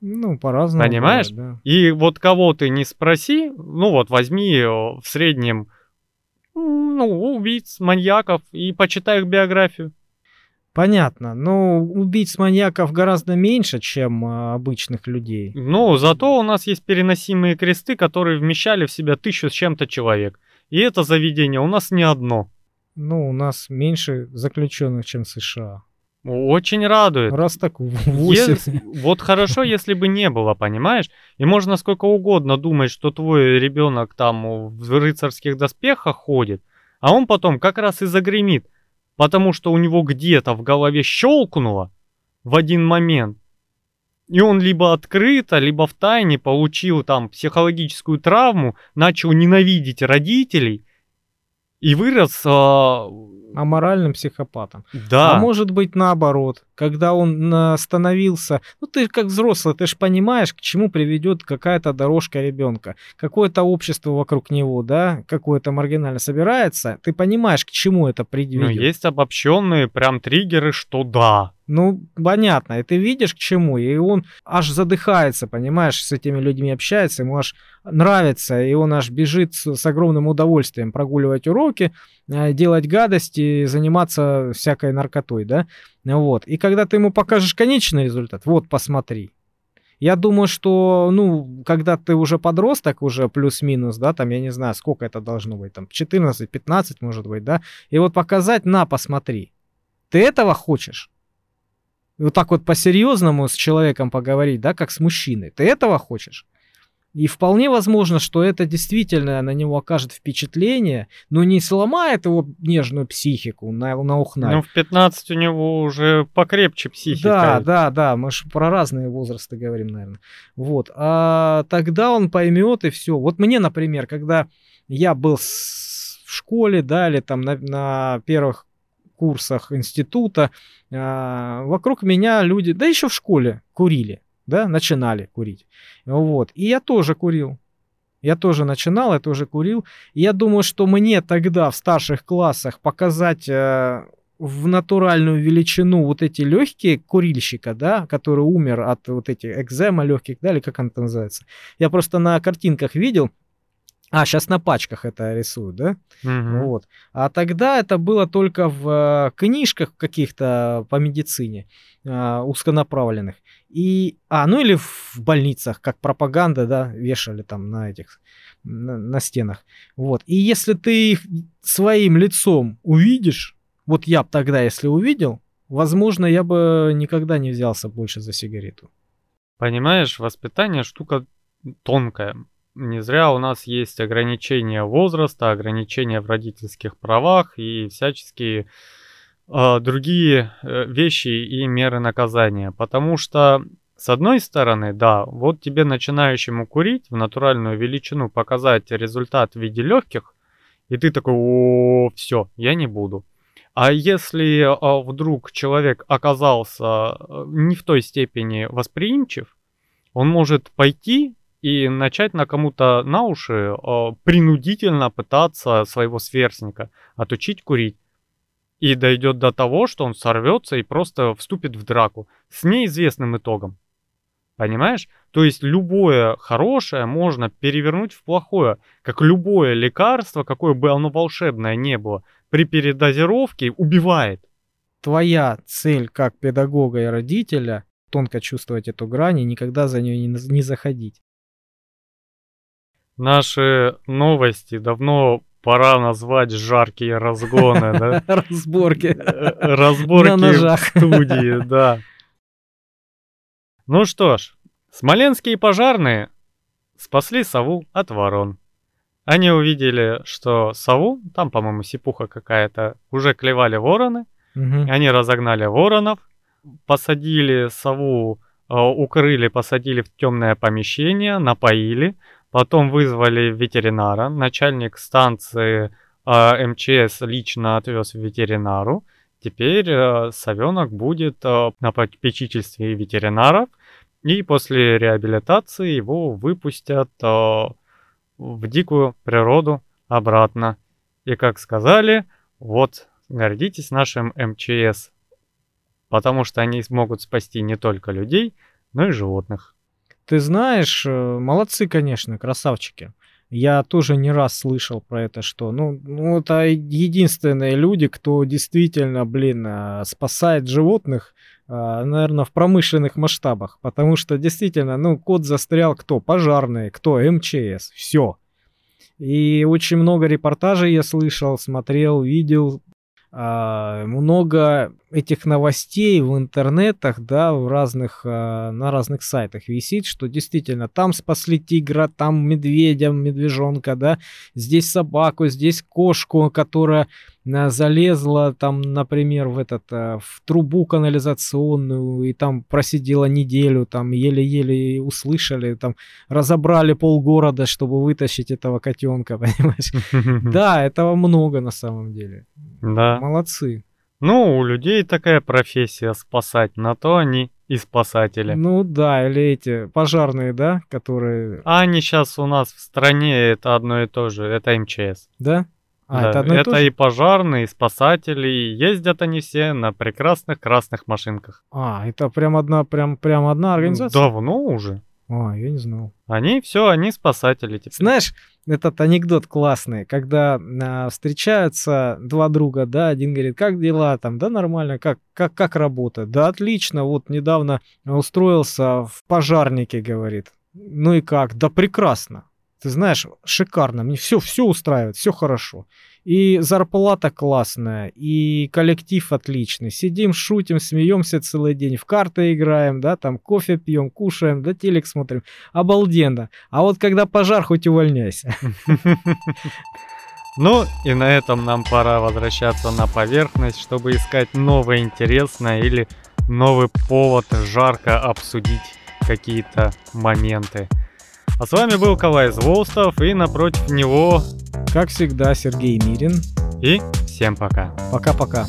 Ну, по-разному. Понимаешь? бывает, да. И вот кого ты не спроси, ну вот возьми э, в среднем ну, убийц, маньяков и почитай их биографию. Понятно. Но убийц-маньяков гораздо меньше, чем а, обычных людей. Ну, зато у нас есть переносимые кресты, которые вмещали в себя тысячу с чем-то человек. И это заведение у нас не одно. Ну, у нас меньше заключенных, чем в США. Очень радует. Раз так в-. Ес- вот хорошо, если бы не было, понимаешь? И можно сколько угодно думать, что твой ребенок там в рыцарских доспехах ходит, а он потом как раз и загремит, потому что у него где-то в голове щелкнуло в один момент. И он либо открыто, либо в тайне получил там психологическую травму, начал ненавидеть родителей и вырос, а, Аморальным психопатом. да, А может быть наоборот, когда он становился, ну ты как взрослый, ты же понимаешь, к чему приведет какая-то дорожка ребенка, какое-то общество вокруг него, да, какое-то маргинально собирается, ты понимаешь, к чему это ну, приведет. есть обобщенные прям триггеры, что да. Ну, понятно, и ты видишь к чему, и он аж задыхается, понимаешь, с этими людьми общается, ему аж нравится, и он аж бежит с, с огромным удовольствием прогуливать уроки, э, делать гадости, заниматься всякой наркотой, да, вот. И когда ты ему покажешь конечный результат, вот, посмотри. Я думаю, что, ну, когда ты уже подросток, уже плюс-минус, да, там, я не знаю, сколько это должно быть, там, 14-15, может быть, да, и вот показать, на, посмотри. Ты этого хочешь? Вот так вот по-серьезному с человеком поговорить, да, как с мужчиной. Ты этого хочешь? И вполне возможно, что это действительно на него окажет впечатление, но не сломает его нежную психику на, на ухнай. Ну, в 15 у него уже покрепче психика. Да, да, да, мы же про разные возрасты говорим, наверное. Вот. А тогда он поймет и все. Вот мне, например, когда я был в школе, да, или там на, на первых курсах института, а, вокруг меня люди, да еще в школе курили, да, начинали курить. Вот. И я тоже курил. Я тоже начинал, я тоже курил. И я думаю, что мне тогда в старших классах показать э, в натуральную величину вот эти легкие курильщика, да, который умер от вот этих экзема легких, да, или как он это называется. Я просто на картинках видел, а, сейчас на пачках это рисуют, да? Мгм. Вот. А тогда это было только в э, книжках каких-то по медицине э, узконаправленных. И, а, ну или в больницах, как пропаганда, да, вешали там на этих, на, на стенах. Вот. И если ты их своим лицом увидишь, вот я б тогда, если увидел, возможно, я бы никогда не взялся больше за сигарету. Понимаешь, воспитание штука тонкая. Не зря у нас есть ограничения возраста, ограничения в родительских правах и всяческие э, другие э, вещи и меры наказания. Потому что, с одной стороны, да, вот тебе начинающему курить в натуральную величину показать результат в виде легких, и ты такой, о, все, я не буду. А если а, вдруг человек оказался э, не в той степени восприимчив, он может пойти и начать на кому-то на уши э, принудительно пытаться своего сверстника отучить курить. И дойдет до того, что он сорвется и просто вступит в драку с неизвестным итогом. Понимаешь? То есть любое хорошее можно перевернуть в плохое, как любое лекарство, какое бы оно волшебное не было, при передозировке убивает. Твоя цель как педагога и родителя тонко чувствовать эту грань и никогда за нее не, не заходить. Наши новости давно пора назвать жаркие разгоны, да? Разборки. Э, Разборки На ножах. в студии, да. Ну что ж, смоленские пожарные спасли сову от ворон. Они увидели, что сову, там, по-моему, сипуха какая-то, уже клевали вороны. Мгм. Они разогнали воронов, посадили сову, э, укрыли, посадили в темное помещение, напоили, потом вызвали ветеринара. Начальник станции э, МЧС лично отвез ветеринару. Теперь э, совенок будет э, на попечительстве ветеринаров, и после реабилитации его выпустят э, в дикую природу обратно. И как сказали, вот гордитесь нашим МЧС, потому что они смогут спасти не только людей, но и животных. Ты знаешь, э, молодцы, конечно, красавчики. Я тоже не раз слышал про это, что, ну, ну это единственные люди, кто действительно, блин, э, спасает животных, наверное, в промышленных масштабах, потому что действительно, ну, кот застрял кто? Пожарные, кто? МЧС, все. И очень много репортажей я слышал, смотрел, видел, а, много этих новостей в интернетах, да, в разных, а, на разных сайтах висит, что действительно там спасли тигра, там медведя, медвежонка, да, здесь собаку, здесь кошку, которая а, залезла там, например, в этот, а, в трубу канализационную и там просидела неделю, там еле-еле услышали, там разобрали полгорода, чтобы вытащить этого котенка, понимаешь? Да, этого много на самом деле. Да. Молодцы. Ну, у людей такая профессия спасать, на то они и спасатели. Ну да, или эти пожарные, да, которые... А они сейчас у нас в стране это одно и то же, это МЧС. Да? А, Да, это одно и то это и пожарные, и спасатели, и ездят они все на прекрасных красных машинках. А, это прям одна, прям, прям одна организация? Давно уже. А, я не знал. Они все, они спасатели теперь. Знаешь, этот анекдот классный, когда а, встречаются два друга, да, один говорит, как дела? Там, да, нормально, как, как, как работа, да, отлично, вот недавно устроился в пожарнике, говорит, ну и как, да прекрасно, ты знаешь, шикарно, мне все, все устраивает, все хорошо. И зарплата классная, и коллектив отличный. Сидим, шутим, смеемся целый день, в карты играем, да, там кофе пьем, кушаем, да, телек смотрим. Обалденно. А вот когда пожар, хоть увольняйся. Ну и на этом нам пора возвращаться на поверхность, чтобы искать новое интересное или новый повод жарко обсудить какие-то моменты. А с вами был Калай Зволстов и напротив него Как всегда, Сергей Мирин. и всем пока. Пока-пока.